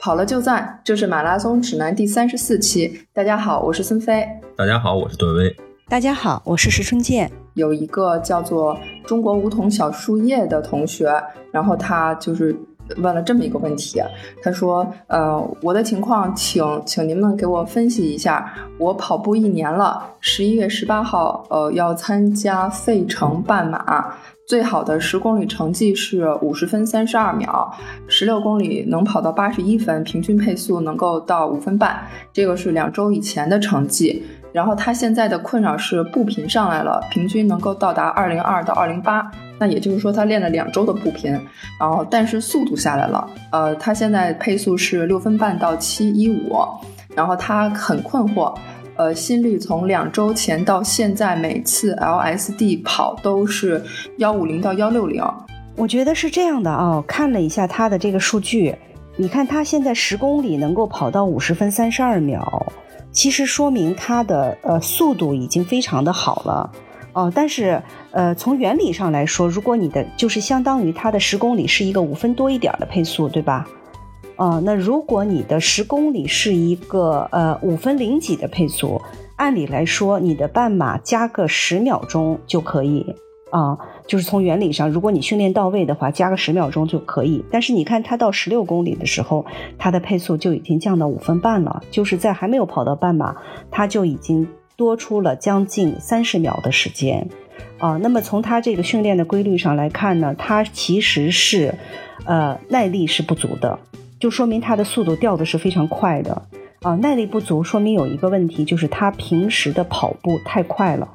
跑了就赞，这是马拉松指南第三十四期。大家好，我是孙飞。大家好，我是段威。大家好，我是石春健。有一个叫做中国梧桐小树叶的同学，然后他就是问了这么一个问题，他说：“呃，我的情况，请请您们给我分析一下。我跑步一年了，十一月十八号，呃，要参加费城半马。”最好的十公里成绩是五十分三十二秒，十六公里能跑到八十一分，平均配速能够到五分半，这个是两周以前的成绩。然后他现在的困扰是步频上来了，平均能够到达二零二到二零八，那也就是说他练了两周的步频，然后但是速度下来了，呃，他现在配速是六分半到七一五，然后他很困惑。呃，心率从两周前到现在，每次 LSD 跑都是幺五零到幺六零。我觉得是这样的啊，看了一下他的这个数据，你看他现在十公里能够跑到五十分三十二秒，其实说明他的呃速度已经非常的好了哦。但是呃，从原理上来说，如果你的就是相当于他的十公里是一个五分多一点的配速，对吧？啊，那如果你的十公里是一个呃五分零几的配速，按理来说你的半马加个十秒钟就可以啊，就是从原理上，如果你训练到位的话，加个十秒钟就可以。但是你看它到十六公里的时候，它的配速就已经降到五分半了，就是在还没有跑到半马，它就已经多出了将近三十秒的时间啊。那么从它这个训练的规律上来看呢，它其实是呃耐力是不足的。就说明他的速度掉的是非常快的啊，耐力不足，说明有一个问题，就是他平时的跑步太快了，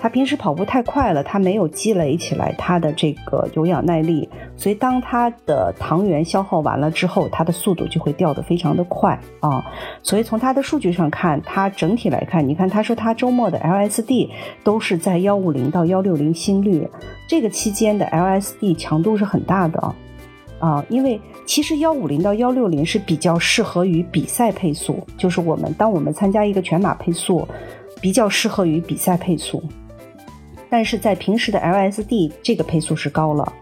他平时跑步太快了，他没有积累起来他的这个有氧耐力，所以当他的糖原消耗完了之后，他的速度就会掉的非常的快啊。所以从他的数据上看，他整体来看，你看他说他周末的 LSD 都是在幺五零到幺六零心率，这个期间的 LSD 强度是很大的。啊，因为其实幺五零到幺六零是比较适合于比赛配速，就是我们当我们参加一个全马配速，比较适合于比赛配速。但是在平时的 LSD 这个配速是高了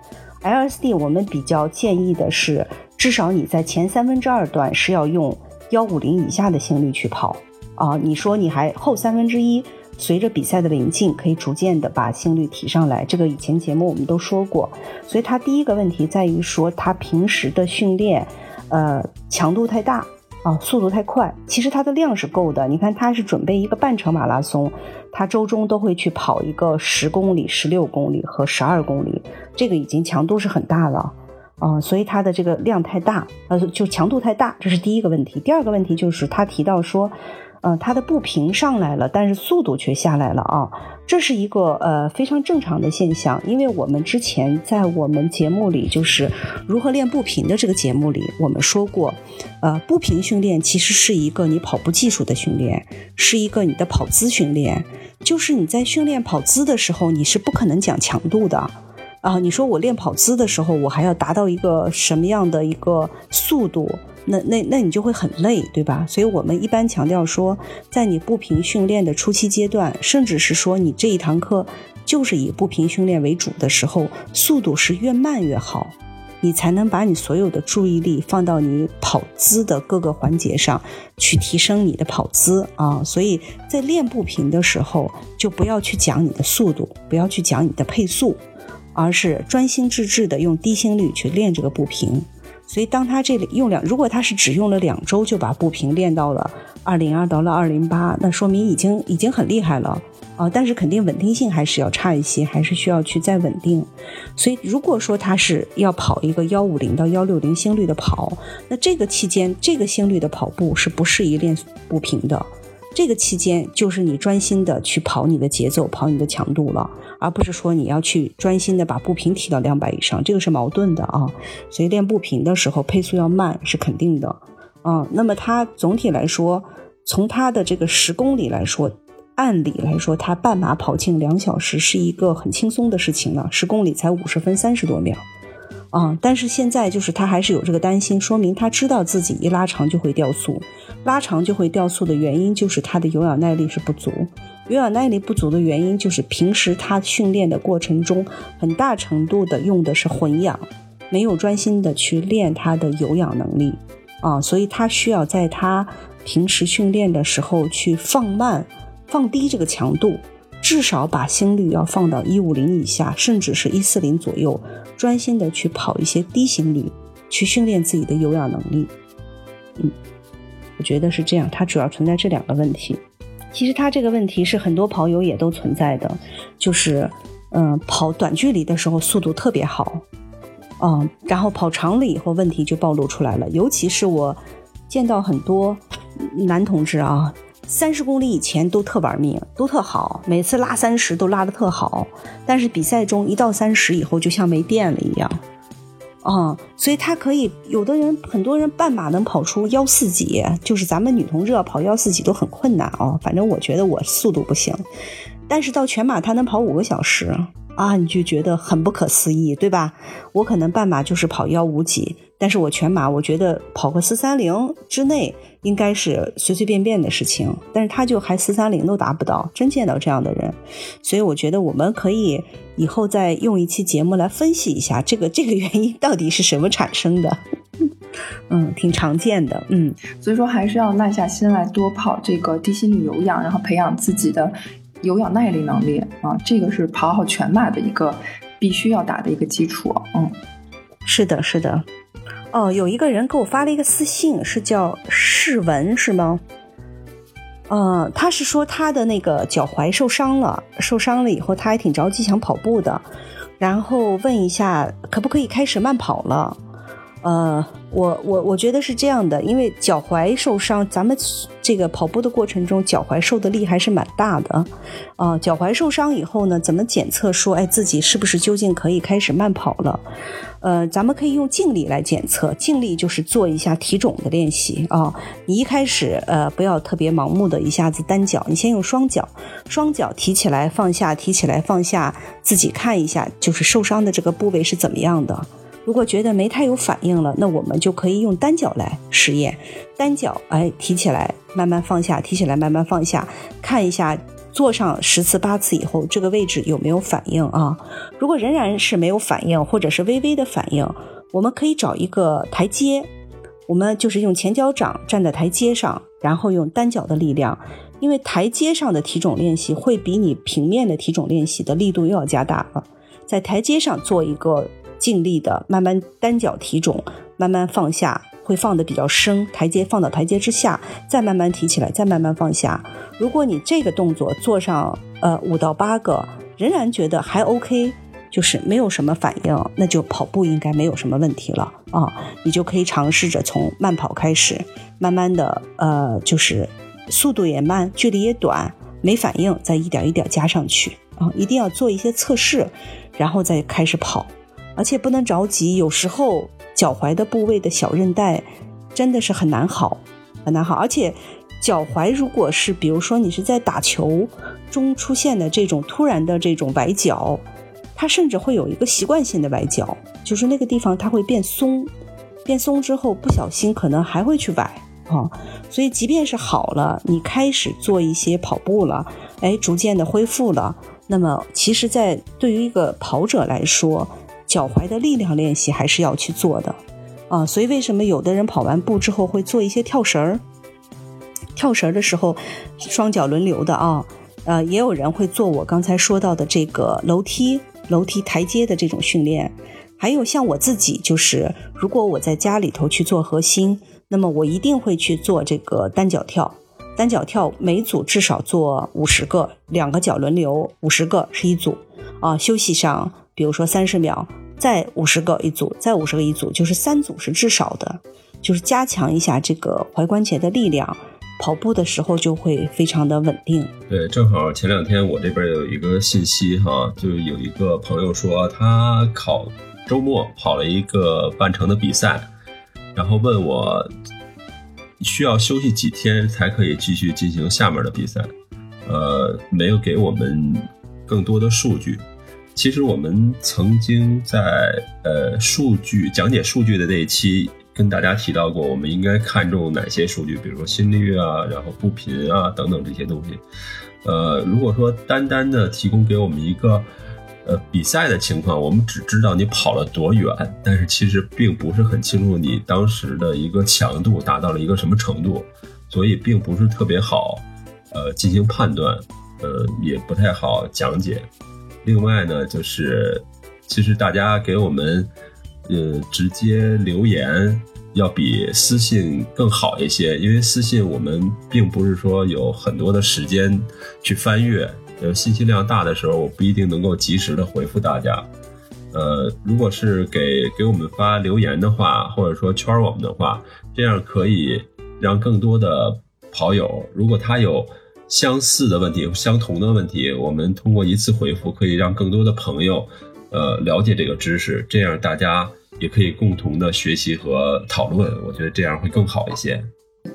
，LSD 我们比较建议的是，至少你在前三分之二段是要用幺五零以下的心率去跑啊。你说你还后三分之一。随着比赛的临近，可以逐渐的把心率提上来。这个以前节目我们都说过，所以他第一个问题在于说他平时的训练，呃，强度太大啊，速度太快。其实他的量是够的，你看他是准备一个半程马拉松，他周中都会去跑一个十公里、十六公里和十二公里，这个已经强度是很大了啊，所以他的这个量太大，呃，就强度太大，这是第一个问题。第二个问题就是他提到说。嗯，它的步频上来了，但是速度却下来了啊，这是一个呃非常正常的现象，因为我们之前在我们节目里就是如何练步频的这个节目里，我们说过，呃，步频训练其实是一个你跑步技术的训练，是一个你的跑姿训练，就是你在训练跑姿的时候，你是不可能讲强度的啊，你说我练跑姿的时候，我还要达到一个什么样的一个速度？那那那你就会很累，对吧？所以我们一般强调说，在你步频训练的初期阶段，甚至是说你这一堂课就是以步频训练为主的时候，速度是越慢越好，你才能把你所有的注意力放到你跑姿的各个环节上去提升你的跑姿啊。所以在练步频的时候，就不要去讲你的速度，不要去讲你的配速，而是专心致志的用低心率去练这个步频。所以，当他这里用两，如果他是只用了两周就把步频练到了二零二到了二零八，那说明已经已经很厉害了啊！但是肯定稳定性还是要差一些，还是需要去再稳定。所以，如果说他是要跑一个幺五零到幺六零心率的跑，那这个期间这个心率的跑步是不适宜练步频的。这个期间就是你专心的去跑你的节奏，跑你的强度了，而不是说你要去专心的把步频提到两百以上，这个是矛盾的啊。所以练步频的时候配速要慢是肯定的啊。那么它总体来说，从它的这个十公里来说，按理来说它半马跑进两小时是一个很轻松的事情了，十公里才五十分三十多秒。啊，但是现在就是他还是有这个担心，说明他知道自己一拉长就会掉速，拉长就会掉速的原因就是他的有氧耐力是不足，有氧耐力不足的原因就是平时他训练的过程中很大程度的用的是混氧，没有专心的去练他的有氧能力，啊，所以他需要在他平时训练的时候去放慢、放低这个强度，至少把心率要放到一五零以下，甚至是一四零左右，专心的去跑一些低心率，去训练自己的有氧能力。嗯，我觉得是这样，它主要存在这两个问题。其实它这个问题是很多跑友也都存在的，就是嗯，跑短距离的时候速度特别好。嗯，然后跑长了以后，问题就暴露出来了。尤其是我见到很多男同志啊，三十公里以前都特玩命，都特好，每次拉三十都拉的特好，但是比赛中一到三十以后，就像没电了一样。啊，所以他可以，有的人很多人半马能跑出幺四几，就是咱们女同志跑幺四几都很困难哦。反正我觉得我速度不行，但是到全马他能跑五个小时。啊，你就觉得很不可思议，对吧？我可能半马就是跑幺五几，但是我全马，我觉得跑个四三零之内应该是随随便便的事情，但是他就还四三零都达不到，真见到这样的人，所以我觉得我们可以以后再用一期节目来分析一下这个这个原因到底是什么产生的，嗯，挺常见的，嗯，所以说还是要耐下心来多跑这个低心率有氧，然后培养自己的。有氧耐力能力啊，这个是跑好全马的一个必须要打的一个基础。嗯，是的，是的。哦，有一个人给我发了一个私信，是叫世文是吗？呃，他是说他的那个脚踝受伤了，受伤了以后他还挺着急想跑步的，然后问一下可不可以开始慢跑了。呃，我我我觉得是这样的，因为脚踝受伤，咱们这个跑步的过程中，脚踝受的力还是蛮大的。啊，脚踝受伤以后呢，怎么检测说，哎，自己是不是究竟可以开始慢跑了？呃，咱们可以用静力来检测，静力就是做一下提踵的练习啊。你一开始呃，不要特别盲目的一下子单脚，你先用双脚，双脚提起来放下，提起来放下，自己看一下，就是受伤的这个部位是怎么样的。如果觉得没太有反应了，那我们就可以用单脚来实验。单脚，哎，提起来，慢慢放下，提起来，慢慢放下，看一下做上十次八次以后，这个位置有没有反应啊？如果仍然是没有反应，或者是微微的反应，我们可以找一个台阶，我们就是用前脚掌站在台阶上，然后用单脚的力量，因为台阶上的体重练习会比你平面的体重练习的力度又要加大了，在台阶上做一个。尽力的慢慢单脚提踵，慢慢放下，会放的比较深。台阶放到台阶之下，再慢慢提起来，再慢慢放下。如果你这个动作做上呃五到八个，仍然觉得还 OK，就是没有什么反应，那就跑步应该没有什么问题了啊。你就可以尝试着从慢跑开始，慢慢的呃就是速度也慢，距离也短，没反应再一点一点加上去啊。一定要做一些测试，然后再开始跑。而且不能着急，有时候脚踝的部位的小韧带真的是很难好，很难好。而且脚踝如果是，比如说你是在打球中出现的这种突然的这种崴脚，它甚至会有一个习惯性的崴脚，就是那个地方它会变松，变松之后不小心可能还会去崴啊。所以即便是好了，你开始做一些跑步了，哎，逐渐的恢复了，那么其实，在对于一个跑者来说，脚踝的力量练习还是要去做的，啊，所以为什么有的人跑完步之后会做一些跳绳儿？跳绳儿的时候，双脚轮流的啊，呃，也有人会做我刚才说到的这个楼梯、楼梯台阶的这种训练。还有像我自己，就是如果我在家里头去做核心，那么我一定会去做这个单脚跳。单脚跳每组至少做五十个，两个脚轮流，五十个是一组啊。休息上，比如说三十秒。再五十个一组，再五十个一组，就是三组是至少的，就是加强一下这个踝关节的力量，跑步的时候就会非常的稳定。对，正好前两天我这边有一个信息哈，就有一个朋友说他考周末跑了一个半程的比赛，然后问我需要休息几天才可以继续进行下面的比赛，呃，没有给我们更多的数据。其实我们曾经在呃数据讲解数据的那一期跟大家提到过，我们应该看重哪些数据，比如说心率啊，然后步频啊等等这些东西。呃，如果说单单的提供给我们一个呃，比赛的情况，我们只知道你跑了多远，但是其实并不是很清楚你当时的一个强度达到了一个什么程度，所以并不是特别好，呃，进行判断，呃，也不太好讲解。另外呢，就是其实大家给我们，呃，直接留言要比私信更好一些，因为私信我们并不是说有很多的时间去翻阅。呃，信息量大的时候，我不一定能够及时的回复大家。呃，如果是给给我们发留言的话，或者说圈我们的话，这样可以让更多的跑友，如果他有相似的问题、相同的问题，我们通过一次回复，可以让更多的朋友，呃，了解这个知识，这样大家也可以共同的学习和讨论。我觉得这样会更好一些。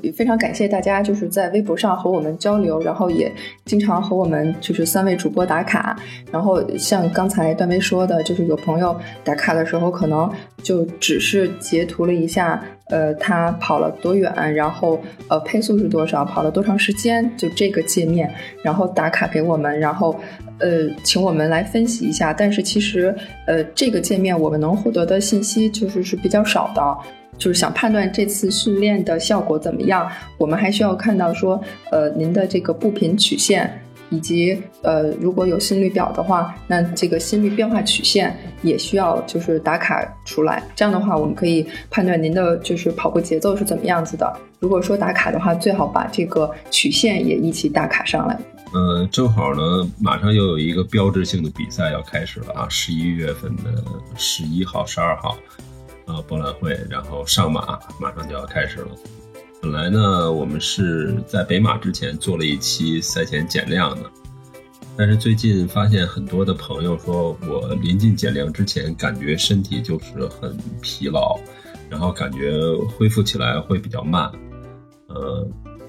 也非常感谢大家，就是在微博上和我们交流，然后也经常和我们就是三位主播打卡。然后像刚才段威说的，就是有朋友打卡的时候，可能就只是截图了一下，呃，他跑了多远，然后呃配速是多少，跑了多长时间，就这个界面，然后打卡给我们，然后呃请我们来分析一下。但是其实呃这个界面我们能获得的信息就是是比较少的。就是想判断这次训练的效果怎么样，我们还需要看到说，呃，您的这个步频曲线，以及呃，如果有心率表的话，那这个心率变化曲线也需要就是打卡出来。这样的话，我们可以判断您的就是跑步节奏是怎么样子的。如果说打卡的话，最好把这个曲线也一起打卡上来。嗯，正好呢，马上又有一个标志性的比赛要开始了啊，十一月份的十一号、十二号。呃，博览会，然后上马，马上就要开始了。本来呢，我们是在北马之前做了一期赛前减量的，但是最近发现很多的朋友说我临近减量之前，感觉身体就是很疲劳，然后感觉恢复起来会比较慢。呃，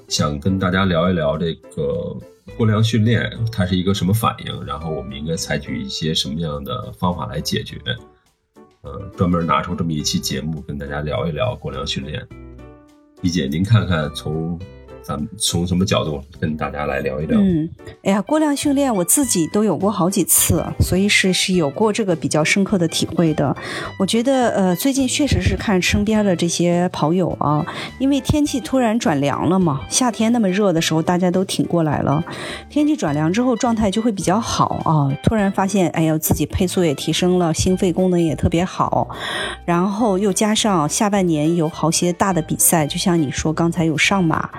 想跟大家聊一聊这个过量训练，它是一个什么反应，然后我们应该采取一些什么样的方法来解决。呃，专门拿出这么一期节目跟大家聊一聊过量训练。李姐，您看看从。咱们从什么角度跟大家来聊一聊？嗯，哎呀，过量训练我自己都有过好几次，所以是是有过这个比较深刻的体会的。我觉得，呃，最近确实是看身边的这些跑友啊，因为天气突然转凉了嘛，夏天那么热的时候，大家都挺过来了。天气转凉之后，状态就会比较好啊。突然发现，哎呀，自己配速也提升了，心肺功能也特别好，然后又加上下半年有好些大的比赛，就像你说刚才有上马。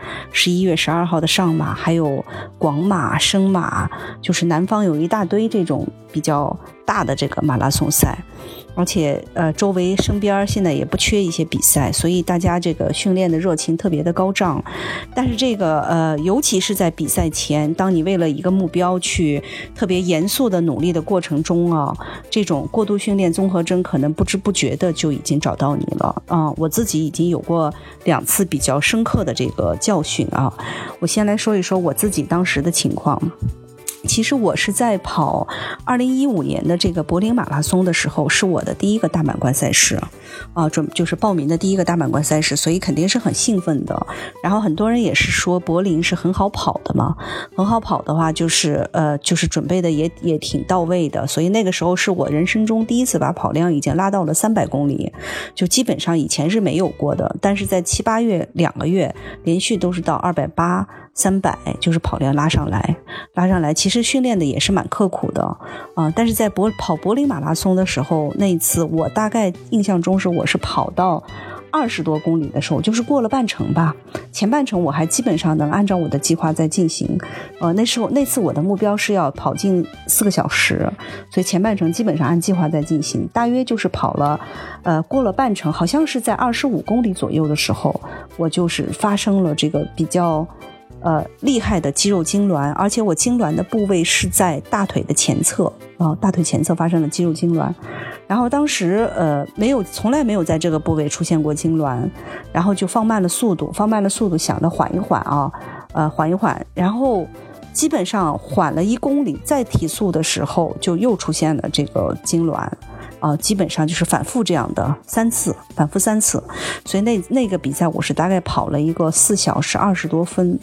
十一月十二号的上马，还有广马、深马，就是南方有一大堆这种比较大的这个马拉松赛。而且，呃，周围身边现在也不缺一些比赛，所以大家这个训练的热情特别的高涨。但是，这个呃，尤其是在比赛前，当你为了一个目标去特别严肃的努力的过程中啊，这种过度训练综合征可能不知不觉的就已经找到你了啊！我自己已经有过两次比较深刻的这个教训啊。我先来说一说我自己当时的情况。其实我是在跑二零一五年的这个柏林马拉松的时候，是我的第一个大满贯赛事，啊，准就是报名的第一个大满贯赛事，所以肯定是很兴奋的。然后很多人也是说柏林是很好跑的嘛，很好跑的话就是呃就是准备的也也挺到位的，所以那个时候是我人生中第一次把跑量已经拉到了三百公里，就基本上以前是没有过的，但是在七八月两个月连续都是到二百八。三百就是跑量拉上来，拉上来，其实训练的也是蛮刻苦的啊。但是在柏跑柏林马拉松的时候，那一次我大概印象中是我是跑到二十多公里的时候，就是过了半程吧。前半程我还基本上能按照我的计划在进行。呃，那时候那次我的目标是要跑进四个小时，所以前半程基本上按计划在进行。大约就是跑了，呃，过了半程，好像是在二十五公里左右的时候，我就是发生了这个比较。呃，厉害的肌肉痉挛，而且我痉挛的部位是在大腿的前侧啊，大腿前侧发生了肌肉痉挛，然后当时呃没有，从来没有在这个部位出现过痉挛，然后就放慢了速度，放慢了速度，想着缓一缓啊，呃缓一缓，然后基本上缓了一公里，再提速的时候就又出现了这个痉挛，啊，基本上就是反复这样的三次，反复三次，所以那那个比赛我是大概跑了一个四小时二十多分。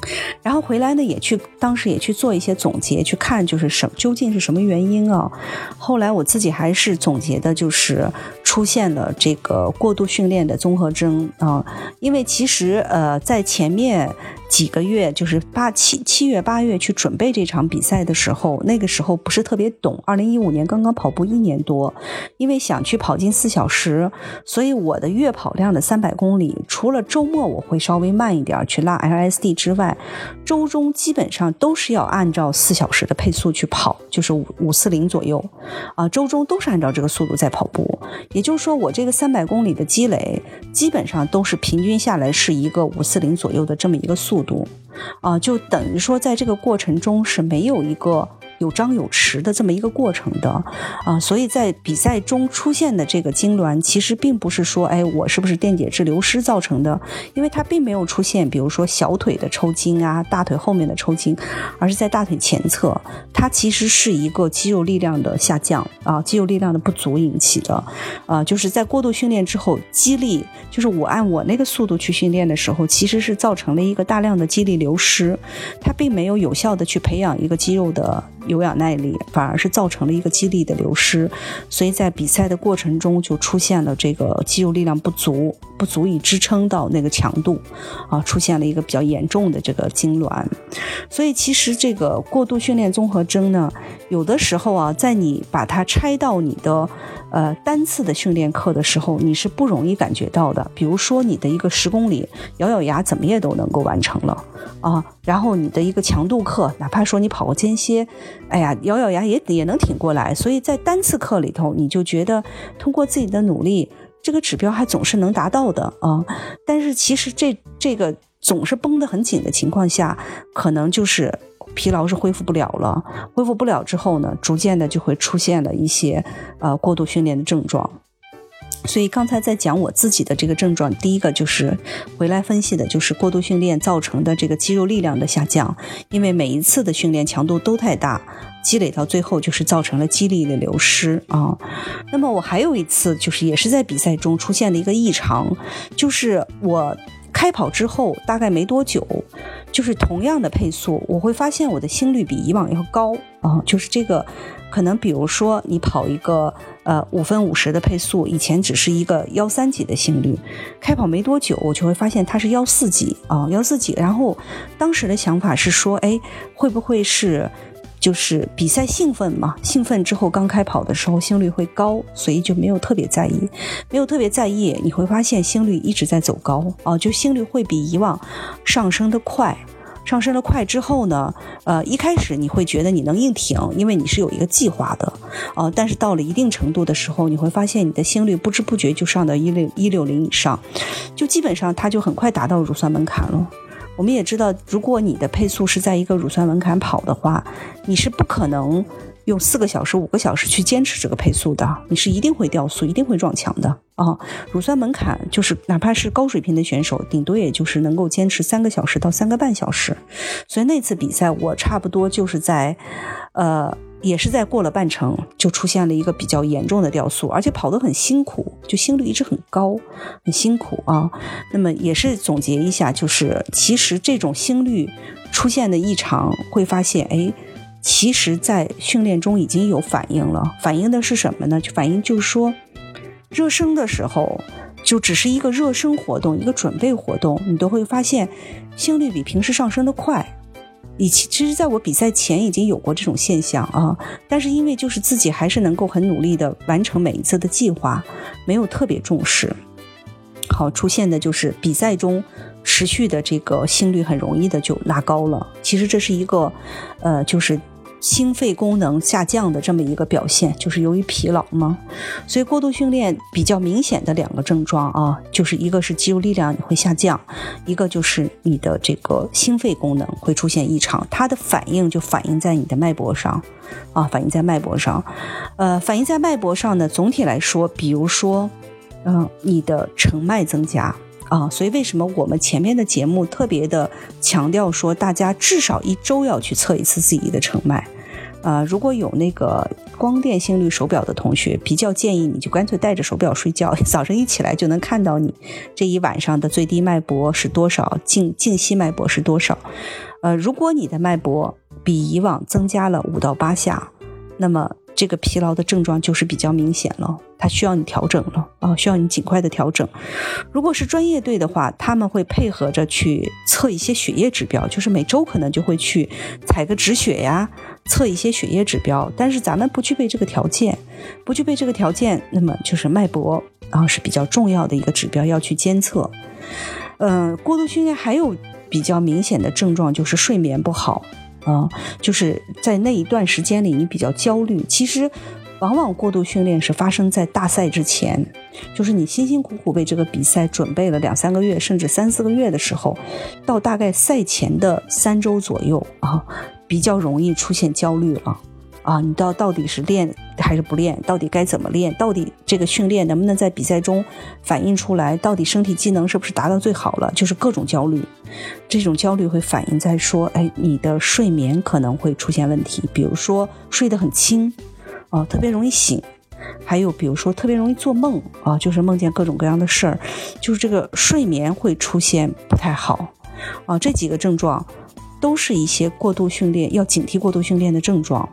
然后回来呢，也去当时也去做一些总结，去看就是什究竟是什么原因啊？后来我自己还是总结的，就是出现了这个过度训练的综合征啊，因为其实呃在前面。几个月，就是八七七月八月去准备这场比赛的时候，那个时候不是特别懂。二零一五年刚刚跑步一年多，因为想去跑进四小时，所以我的月跑量的三百公里，除了周末我会稍微慢一点去拉 LSD 之外，周中基本上都是要按照四小时的配速去跑，就是五五四零左右，啊，周中都是按照这个速度在跑步。也就是说，我这个三百公里的积累，基本上都是平均下来是一个五四零左右的这么一个速速度。啊，就等于说，在这个过程中是没有一个。有张有弛的这么一个过程的，啊，所以在比赛中出现的这个痉挛，其实并不是说，哎，我是不是电解质流失造成的？因为它并没有出现，比如说小腿的抽筋啊，大腿后面的抽筋，而是在大腿前侧，它其实是一个肌肉力量的下降啊，肌肉力量的不足引起的，啊，就是在过度训练之后，肌力就是我按我那个速度去训练的时候，其实是造成了一个大量的肌力流失，它并没有有效的去培养一个肌肉的。有氧耐力反而是造成了一个肌力的流失，所以在比赛的过程中就出现了这个肌肉力量不足，不足以支撑到那个强度，啊，出现了一个比较严重的这个痉挛。所以其实这个过度训练综合征呢，有的时候啊，在你把它拆到你的呃单次的训练课的时候，你是不容易感觉到的。比如说你的一个十公里，咬咬牙怎么也都能够完成了啊，然后你的一个强度课，哪怕说你跑个间歇。哎呀，咬咬牙也也能挺过来，所以在单次课里头，你就觉得通过自己的努力，这个指标还总是能达到的啊。但是其实这这个总是绷得很紧的情况下，可能就是疲劳是恢复不了了，恢复不了之后呢，逐渐的就会出现了一些呃过度训练的症状。所以刚才在讲我自己的这个症状，第一个就是回来分析的，就是过度训练造成的这个肌肉力量的下降，因为每一次的训练强度都太大，积累到最后就是造成了肌力的流失啊。那么我还有一次，就是也是在比赛中出现了一个异常，就是我开跑之后大概没多久，就是同样的配速，我会发现我的心率比以往要高啊，就是这个。可能比如说你跑一个呃五分五十的配速，以前只是一个幺三几的心率，开跑没多久，我就会发现它是幺四几啊幺四几。然后当时的想法是说，哎，会不会是就是比赛兴奋嘛？兴奋之后刚开跑的时候心率会高，所以就没有特别在意，没有特别在意。你会发现心率一直在走高啊，就心率会比以往上升的快。上升的快之后呢，呃，一开始你会觉得你能硬挺，因为你是有一个计划的，啊，但是到了一定程度的时候，你会发现你的心率不知不觉就上到一六一六零以上，就基本上它就很快达到乳酸门槛了。我们也知道，如果你的配速是在一个乳酸门槛跑的话，你是不可能。用四个小时、五个小时去坚持这个配速的，你是一定会掉速，一定会撞墙的啊！乳酸门槛就是，哪怕是高水平的选手，顶多也就是能够坚持三个小时到三个半小时。所以那次比赛，我差不多就是在，呃，也是在过了半程，就出现了一个比较严重的掉速，而且跑得很辛苦，就心率一直很高，很辛苦啊。那么也是总结一下，就是其实这种心率出现的异常，会发现，哎。其实，在训练中已经有反应了。反应的是什么呢？就反应就是说，热身的时候，就只是一个热身活动，一个准备活动，你都会发现心率比平时上升的快。以其其实，在我比赛前已经有过这种现象啊，但是因为就是自己还是能够很努力的完成每一次的计划，没有特别重视。好，出现的就是比赛中。持续的这个心率很容易的就拉高了，其实这是一个，呃，就是心肺功能下降的这么一个表现，就是由于疲劳嘛。所以过度训练比较明显的两个症状啊，就是一个是肌肉力量会下降，一个就是你的这个心肺功能会出现异常，它的反应就反映在你的脉搏上，啊，反映在脉搏上，呃，反映在脉搏上呢，总体来说，比如说，嗯，你的成脉增加。啊，所以为什么我们前面的节目特别的强调说，大家至少一周要去测一次自己的成脉？啊，如果有那个光电心率手表的同学，比较建议你就干脆带着手表睡觉，早上一起来就能看到你这一晚上的最低脉搏是多少，静静息脉搏是多少。呃，如果你的脉搏比以往增加了五到八下，那么。这个疲劳的症状就是比较明显了，它需要你调整了啊，需要你尽快的调整。如果是专业队的话，他们会配合着去测一些血液指标，就是每周可能就会去采个止血呀，测一些血液指标。但是咱们不具备这个条件，不具备这个条件，那么就是脉搏啊是比较重要的一个指标要去监测。嗯，过度训练还有比较明显的症状就是睡眠不好。啊，就是在那一段时间里，你比较焦虑。其实，往往过度训练是发生在大赛之前，就是你辛辛苦苦为这个比赛准备了两三个月，甚至三四个月的时候，到大概赛前的三周左右啊，比较容易出现焦虑了。啊你到到底是练还是不练？到底该怎么练？到底这个训练能不能在比赛中反映出来？到底身体机能是不是达到最好了？就是各种焦虑，这种焦虑会反映在说，哎，你的睡眠可能会出现问题，比如说睡得很轻，啊，特别容易醒，还有比如说特别容易做梦，啊，就是梦见各种各样的事儿，就是这个睡眠会出现不太好，啊，这几个症状都是一些过度训练要警惕过度训练的症状。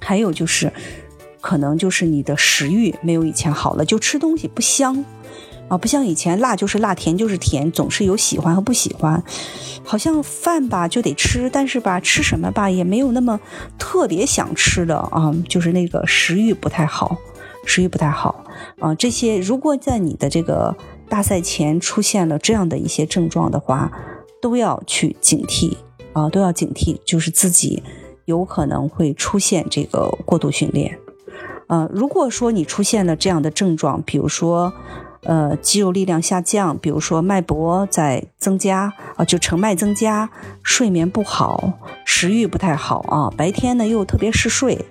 还有就是，可能就是你的食欲没有以前好了，就吃东西不香，啊，不像以前辣就是辣，甜就是甜，总是有喜欢和不喜欢。好像饭吧就得吃，但是吧吃什么吧也没有那么特别想吃的啊，就是那个食欲不太好，食欲不太好啊。这些如果在你的这个大赛前出现了这样的一些症状的话，都要去警惕啊，都要警惕，就是自己。有可能会出现这个过度训练，呃，如果说你出现了这样的症状，比如说，呃，肌肉力量下降，比如说脉搏在增加啊，就成脉增加，睡眠不好，食欲不太好啊，白天呢又特别嗜睡，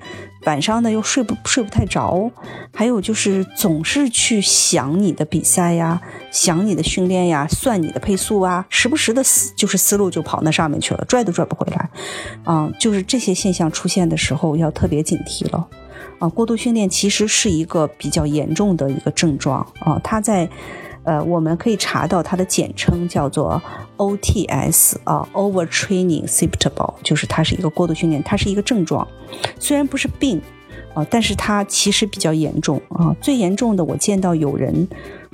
晚上呢又睡不睡不太着，还有就是总是去想你的比赛呀，想你的训练呀，算你的配速啊，时不时的思就是思路就跑那上面去了，拽都拽不回来。啊，就是这些现象出现的时候，要特别警惕了。啊，过度训练其实是一个比较严重的一个症状啊。它在，呃，我们可以查到它的简称叫做 OTS 啊，Overtraining Symptom，就是它是一个过度训练，它是一个症状，虽然不是病啊，但是它其实比较严重啊。最严重的，我见到有人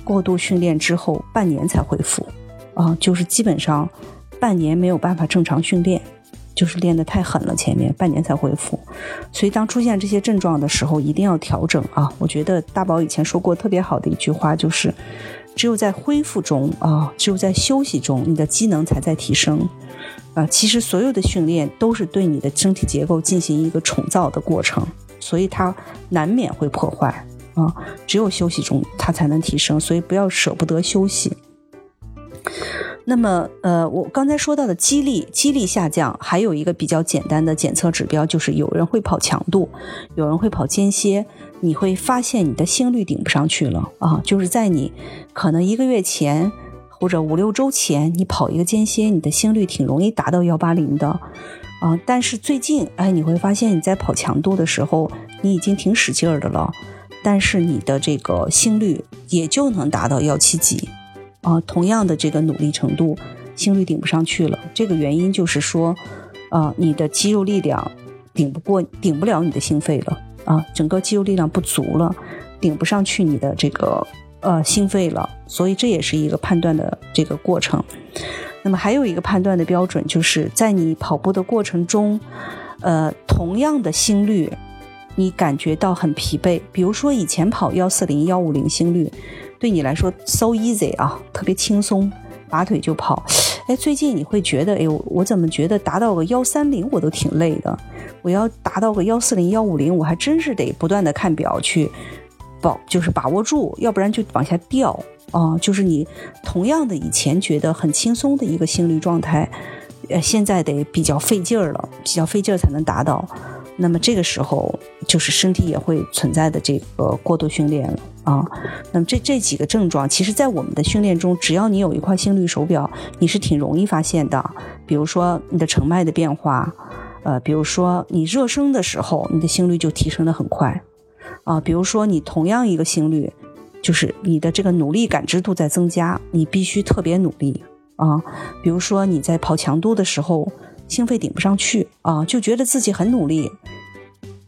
过度训练之后半年才恢复啊，就是基本上半年没有办法正常训练。就是练得太狠了，前面半年才恢复，所以当出现这些症状的时候，一定要调整啊！我觉得大宝以前说过特别好的一句话，就是只有在恢复中啊，只有在休息中，你的机能才在提升啊。其实所有的训练都是对你的身体结构进行一个重造的过程，所以它难免会破坏啊。只有休息中，它才能提升，所以不要舍不得休息。那么，呃，我刚才说到的肌力，肌力下降，还有一个比较简单的检测指标，就是有人会跑强度，有人会跑间歇，你会发现你的心率顶不上去了啊，就是在你可能一个月前或者五六周前，你跑一个间歇，你的心率挺容易达到幺八零的啊，但是最近，哎，你会发现你在跑强度的时候，你已经挺使劲儿的了，但是你的这个心率也就能达到幺七几。啊，同样的这个努力程度，心率顶不上去了。这个原因就是说，啊，你的肌肉力量顶不过，顶不了你的心肺了。啊，整个肌肉力量不足了，顶不上去你的这个呃心肺了。所以这也是一个判断的这个过程。那么还有一个判断的标准，就是在你跑步的过程中，呃，同样的心率，你感觉到很疲惫。比如说以前跑幺四零、幺五零心率。对你来说 so easy 啊，特别轻松，拔腿就跑。哎，最近你会觉得，哎，我我怎么觉得达到个幺三零我都挺累的？我要达到个幺四零、幺五零，我还真是得不断的看表去保，就是把握住，要不然就往下掉啊。就是你同样的以前觉得很轻松的一个心率状态，呃，现在得比较费劲儿了，比较费劲儿才能达到。那么这个时候，就是身体也会存在的这个过度训练了啊。那么这这几个症状，其实在我们的训练中，只要你有一块心率手表，你是挺容易发现的。比如说你的成脉的变化，呃，比如说你热身的时候，你的心率就提升的很快，啊，比如说你同样一个心率，就是你的这个努力感知度在增加，你必须特别努力啊。比如说你在跑强度的时候，心肺顶不上去啊，就觉得自己很努力，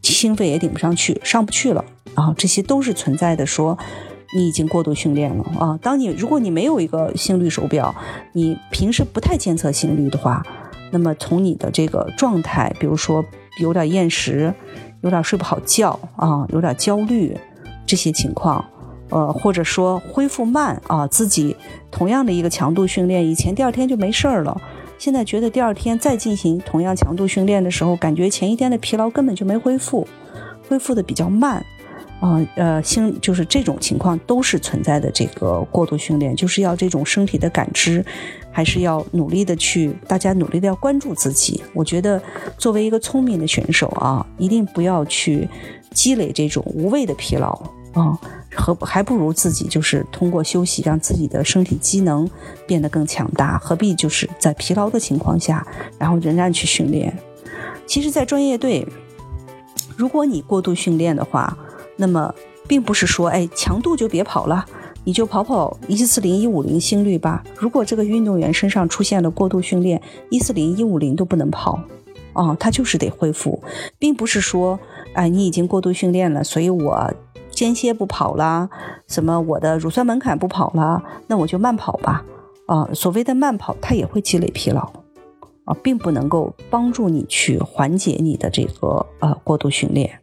心肺也顶不上去，上不去了啊，这些都是存在的，说你已经过度训练了啊。当你如果你没有一个心率手表，你平时不太监测心率的话。那么从你的这个状态，比如说有点厌食，有点睡不好觉啊，有点焦虑这些情况，呃，或者说恢复慢啊，自己同样的一个强度训练，以前第二天就没事儿了，现在觉得第二天再进行同样强度训练的时候，感觉前一天的疲劳根本就没恢复，恢复的比较慢。啊，呃，心就是这种情况都是存在的。这个过度训练，就是要这种身体的感知，还是要努力的去，大家努力的要关注自己。我觉得，作为一个聪明的选手啊，一定不要去积累这种无谓的疲劳啊，和还不如自己就是通过休息，让自己的身体机能变得更强大。何必就是在疲劳的情况下，然后仍然去训练？其实，在专业队，如果你过度训练的话，那么，并不是说，哎，强度就别跑了，你就跑跑一四零、一五零心率吧。如果这个运动员身上出现了过度训练，一四零、一五零都不能跑，哦，他就是得恢复，并不是说，哎，你已经过度训练了，所以我间歇不跑啦，什么我的乳酸门槛不跑了，那我就慢跑吧。啊，所谓的慢跑，它也会积累疲劳，啊，并不能够帮助你去缓解你的这个呃过度训练。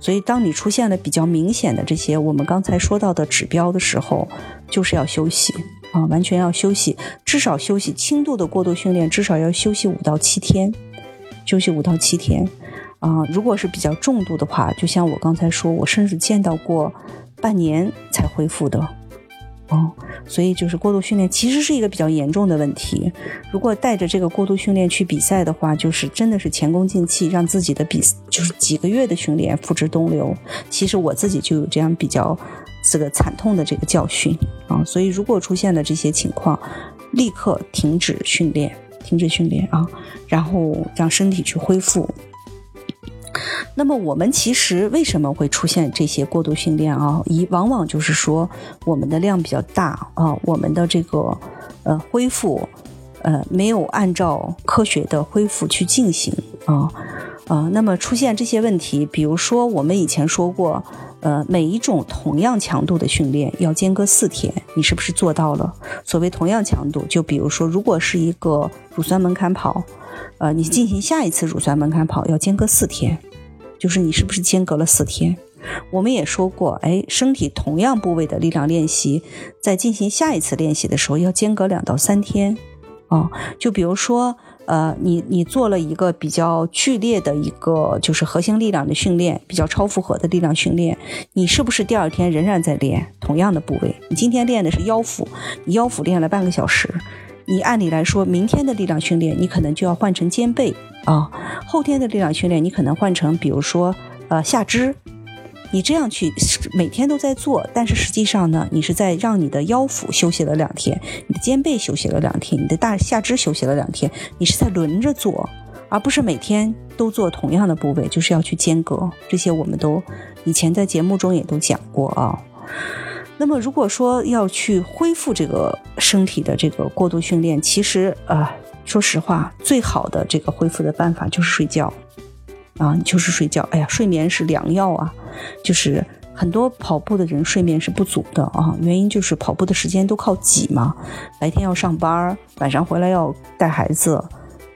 所以，当你出现了比较明显的这些我们刚才说到的指标的时候，就是要休息啊，完全要休息，至少休息轻度的过度训练，至少要休息五到七天，休息五到七天啊。如果是比较重度的话，就像我刚才说，我甚至见到过半年才恢复的。哦，所以就是过度训练其实是一个比较严重的问题。如果带着这个过度训练去比赛的话，就是真的是前功尽弃，让自己的比就是几个月的训练付之东流。其实我自己就有这样比较这个惨痛的这个教训啊。所以如果出现了这些情况，立刻停止训练，停止训练啊，然后让身体去恢复。那么我们其实为什么会出现这些过度训练啊？一往往就是说我们的量比较大啊，我们的这个呃恢复呃没有按照科学的恢复去进行啊啊。那么出现这些问题，比如说我们以前说过，呃每一种同样强度的训练要间隔四天，你是不是做到了？所谓同样强度，就比如说如果是一个乳酸门槛跑。呃，你进行下一次乳酸门槛跑要间隔四天，就是你是不是间隔了四天？我们也说过，哎，身体同样部位的力量练习，在进行下一次练习的时候要间隔两到三天。啊，就比如说，呃，你你做了一个比较剧烈的一个就是核心力量的训练，比较超负荷的力量训练，你是不是第二天仍然在练同样的部位？你今天练的是腰腹，你腰腹练了半个小时。你按理来说，明天的力量训练你可能就要换成肩背啊，后天的力量训练你可能换成，比如说呃下肢，你这样去每天都在做，但是实际上呢，你是在让你的腰腹休息了两天，你的肩背休息了两天，你的大下肢休息了两天，你是在轮着做，而不是每天都做同样的部位，就是要去间隔。这些我们都以前在节目中也都讲过啊。那么，如果说要去恢复这个身体的这个过度训练，其实呃，说实话，最好的这个恢复的办法就是睡觉，啊，就是睡觉。哎呀，睡眠是良药啊！就是很多跑步的人睡眠是不足的啊，原因就是跑步的时间都靠挤嘛，白天要上班，晚上回来要带孩子。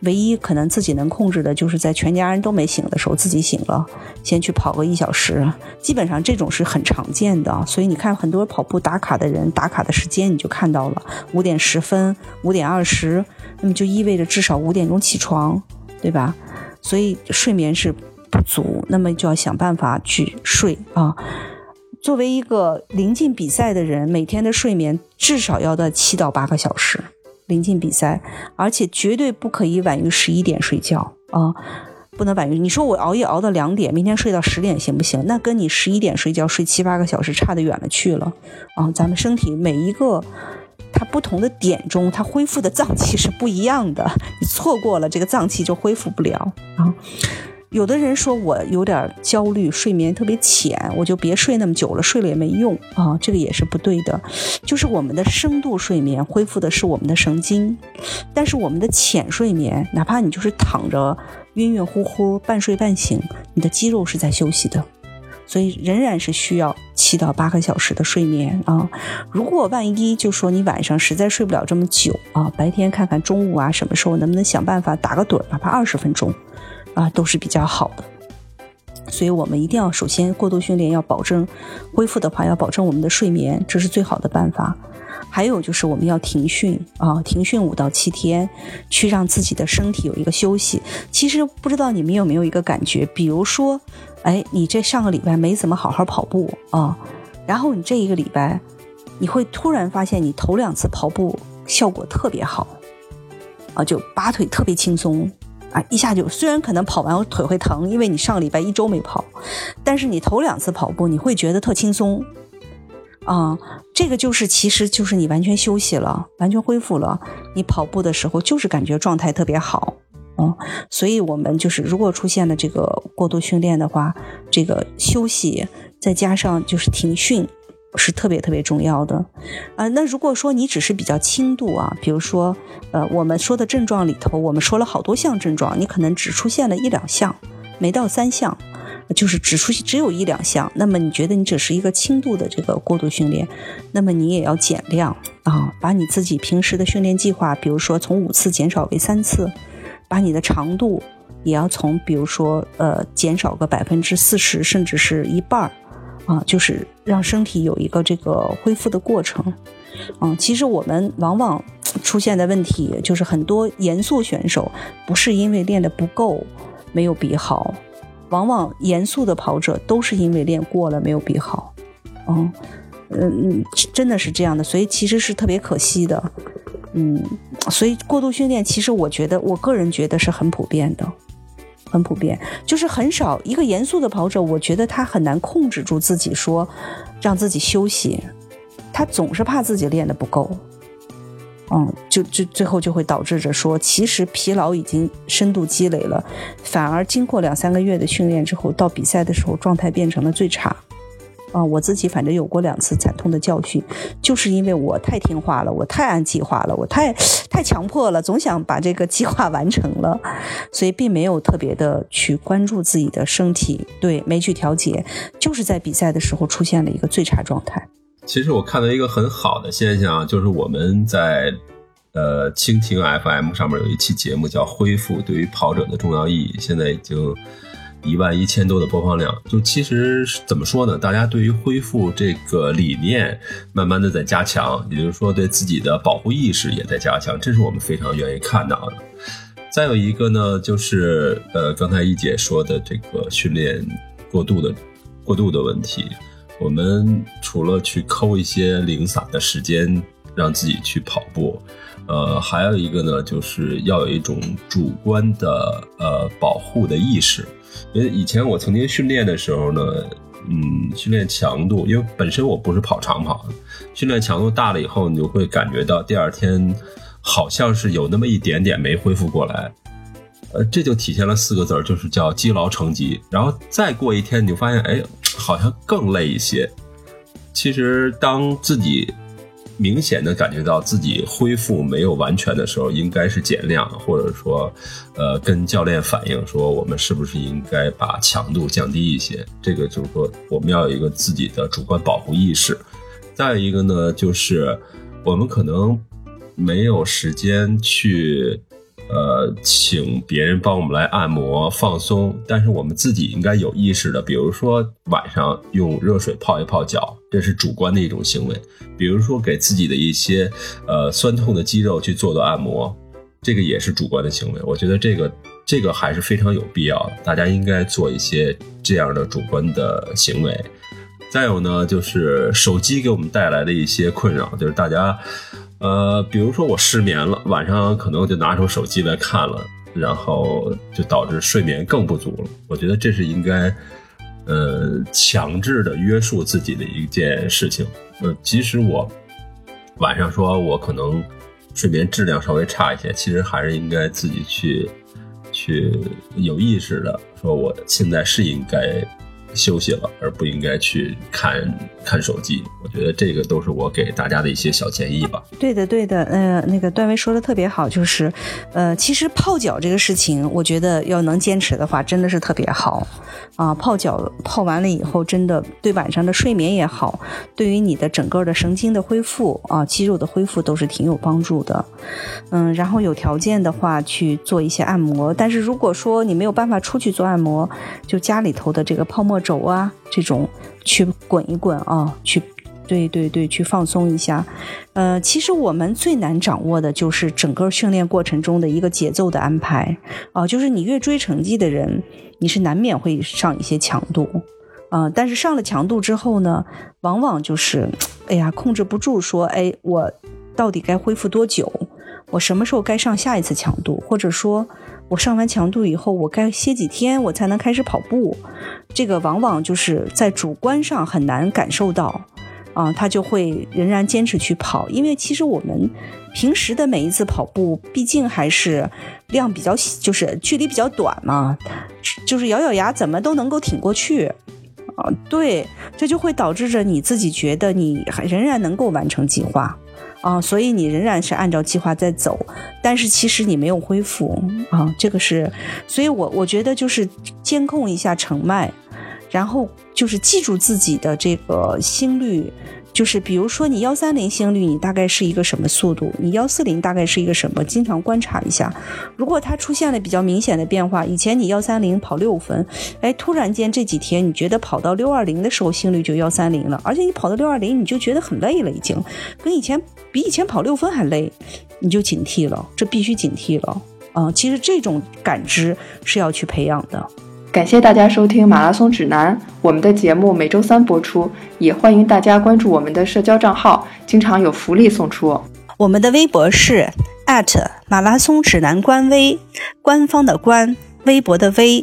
唯一可能自己能控制的，就是在全家人都没醒的时候，自己醒了，先去跑个一小时。基本上这种是很常见的，所以你看很多跑步打卡的人，打卡的时间你就看到了五点十分、五点二十，那么就意味着至少五点钟起床，对吧？所以睡眠是不足，那么就要想办法去睡啊。作为一个临近比赛的人，每天的睡眠至少要到七到八个小时。临近比赛，而且绝对不可以晚于十一点睡觉啊！不能晚于。你说我熬夜熬到两点，明天睡到十点行不行？那跟你十一点睡觉睡七八个小时差得远了去了啊！咱们身体每一个。它不同的点中，它恢复的脏器是不一样的。你错过了这个脏器就恢复不了啊。有的人说我有点焦虑，睡眠特别浅，我就别睡那么久了，睡了也没用啊，这个也是不对的。就是我们的深度睡眠恢复的是我们的神经，但是我们的浅睡眠，哪怕你就是躺着晕晕乎乎、半睡半醒，你的肌肉是在休息的，所以仍然是需要七到八个小时的睡眠啊。如果万一就说你晚上实在睡不了这么久啊，白天看看中午啊什么时候能不能想办法打个盹，哪怕二十分钟。啊，都是比较好的，所以我们一定要首先过度训练，要保证恢复的话，要保证我们的睡眠，这是最好的办法。还有就是我们要停训啊，停训五到七天，去让自己的身体有一个休息。其实不知道你们有没有一个感觉，比如说，哎，你这上个礼拜没怎么好好跑步啊，然后你这一个礼拜，你会突然发现你头两次跑步效果特别好，啊，就拔腿特别轻松。啊，一下就虽然可能跑完腿会疼，因为你上个礼拜一周没跑，但是你头两次跑步你会觉得特轻松，啊，这个就是其实就是你完全休息了，完全恢复了，你跑步的时候就是感觉状态特别好，嗯，所以我们就是如果出现了这个过度训练的话，这个休息再加上就是停训。是特别特别重要的，啊，那如果说你只是比较轻度啊，比如说，呃，我们说的症状里头，我们说了好多项症状，你可能只出现了一两项，没到三项，就是只出现只有一两项，那么你觉得你只是一个轻度的这个过度训练，那么你也要减量啊，把你自己平时的训练计划，比如说从五次减少为三次，把你的长度也要从比如说呃减少个百分之四十，甚至是一半儿。啊，就是让身体有一个这个恢复的过程。嗯，其实我们往往出现的问题就是很多严肃选手不是因为练的不够没有比好，往往严肃的跑者都是因为练过了没有比好。嗯嗯，真的是这样的，所以其实是特别可惜的。嗯，所以过度训练其实我觉得，我个人觉得是很普遍的。很普遍，就是很少一个严肃的跑者，我觉得他很难控制住自己，说让自己休息，他总是怕自己练的不够，嗯，就就最后就会导致着说，其实疲劳已经深度积累了，反而经过两三个月的训练之后，到比赛的时候状态变成了最差。啊，我自己反正有过两次惨痛的教训，就是因为我太听话了，我太按计划了，我太太强迫了，总想把这个计划完成了，所以并没有特别的去关注自己的身体，对，没去调节，就是在比赛的时候出现了一个最差状态。其实我看到一个很好的现象，就是我们在呃蜻蜓 FM 上面有一期节目叫《恢复对于跑者的重要意义》，现在已经。一万一千多的播放量，就其实怎么说呢？大家对于恢复这个理念，慢慢的在加强，也就是说对自己的保护意识也在加强，这是我们非常愿意看到的。再有一个呢，就是呃，刚才一姐说的这个训练过度的过度的问题，我们除了去抠一些零散的时间让自己去跑步，呃，还有一个呢，就是要有一种主观的呃保护的意识。因为以前我曾经训练的时候呢，嗯，训练强度，因为本身我不是跑长跑的，训练强度大了以后，你就会感觉到第二天好像是有那么一点点没恢复过来，呃，这就体现了四个字儿，就是叫积劳成疾。然后再过一天，你就发现，哎，好像更累一些。其实当自己。明显的感觉到自己恢复没有完全的时候，应该是减量，或者说，呃，跟教练反映说，我们是不是应该把强度降低一些？这个就是说，我们要有一个自己的主观保护意识。再一个呢，就是我们可能没有时间去。呃，请别人帮我们来按摩放松，但是我们自己应该有意识的，比如说晚上用热水泡一泡脚，这是主观的一种行为；比如说给自己的一些呃酸痛的肌肉去做做按摩，这个也是主观的行为。我觉得这个这个还是非常有必要，大家应该做一些这样的主观的行为。再有呢，就是手机给我们带来的一些困扰，就是大家。呃，比如说我失眠了，晚上可能就拿出手机来看了，然后就导致睡眠更不足了。我觉得这是应该，呃，强制的约束自己的一件事情。呃，即使我晚上说我可能睡眠质量稍微差一些，其实还是应该自己去去有意识的说，我现在是应该。休息了，而不应该去看看手机。我觉得这个都是我给大家的一些小建议吧。对的，对的。呃，那个段威说的特别好，就是，呃，其实泡脚这个事情，我觉得要能坚持的话，真的是特别好。啊，泡脚泡完了以后，真的对晚上的睡眠也好，对于你的整个的神经的恢复啊，肌肉的恢复都是挺有帮助的。嗯，然后有条件的话去做一些按摩。但是如果说你没有办法出去做按摩，就家里头的这个泡沫。轴啊，这种去滚一滚啊，去，对对对，去放松一下。呃，其实我们最难掌握的就是整个训练过程中的一个节奏的安排啊，就是你越追成绩的人，你是难免会上一些强度啊。但是上了强度之后呢，往往就是，哎呀，控制不住，说，哎，我到底该恢复多久？我什么时候该上下一次强度？或者说？我上完强度以后，我该歇几天，我才能开始跑步。这个往往就是在主观上很难感受到，啊，他就会仍然坚持去跑。因为其实我们平时的每一次跑步，毕竟还是量比较，就是距离比较短嘛，就是咬咬牙怎么都能够挺过去。啊，对，这就会导致着你自己觉得你仍然能够完成计划。啊，所以你仍然是按照计划在走，但是其实你没有恢复啊，这个是，所以我我觉得就是监控一下成脉，然后就是记住自己的这个心率。就是比如说你幺三零心率，你大概是一个什么速度？你幺四零大概是一个什么？经常观察一下，如果它出现了比较明显的变化，以前你幺三零跑六分，哎，突然间这几天你觉得跑到六二零的时候心率就幺三零了，而且你跑到六二零你就觉得很累了，已经跟以前比以前跑六分还累，你就警惕了，这必须警惕了啊！其实这种感知是要去培养的。感谢大家收听《马拉松指南》，我们的节目每周三播出，也欢迎大家关注我们的社交账号，经常有福利送出。我们的微博是马拉松指南官微，官方的官，微博的微。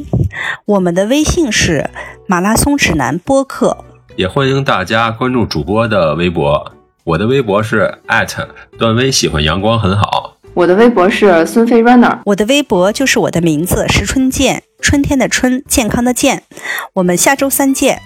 我们的微信是马拉松指南播客，也欢迎大家关注主播的微博。我的微博是段威，喜欢阳光很好。我的微博是孙飞 runner，我的微博就是我的名字石春健。春天的春，健康的健，我们下周三见。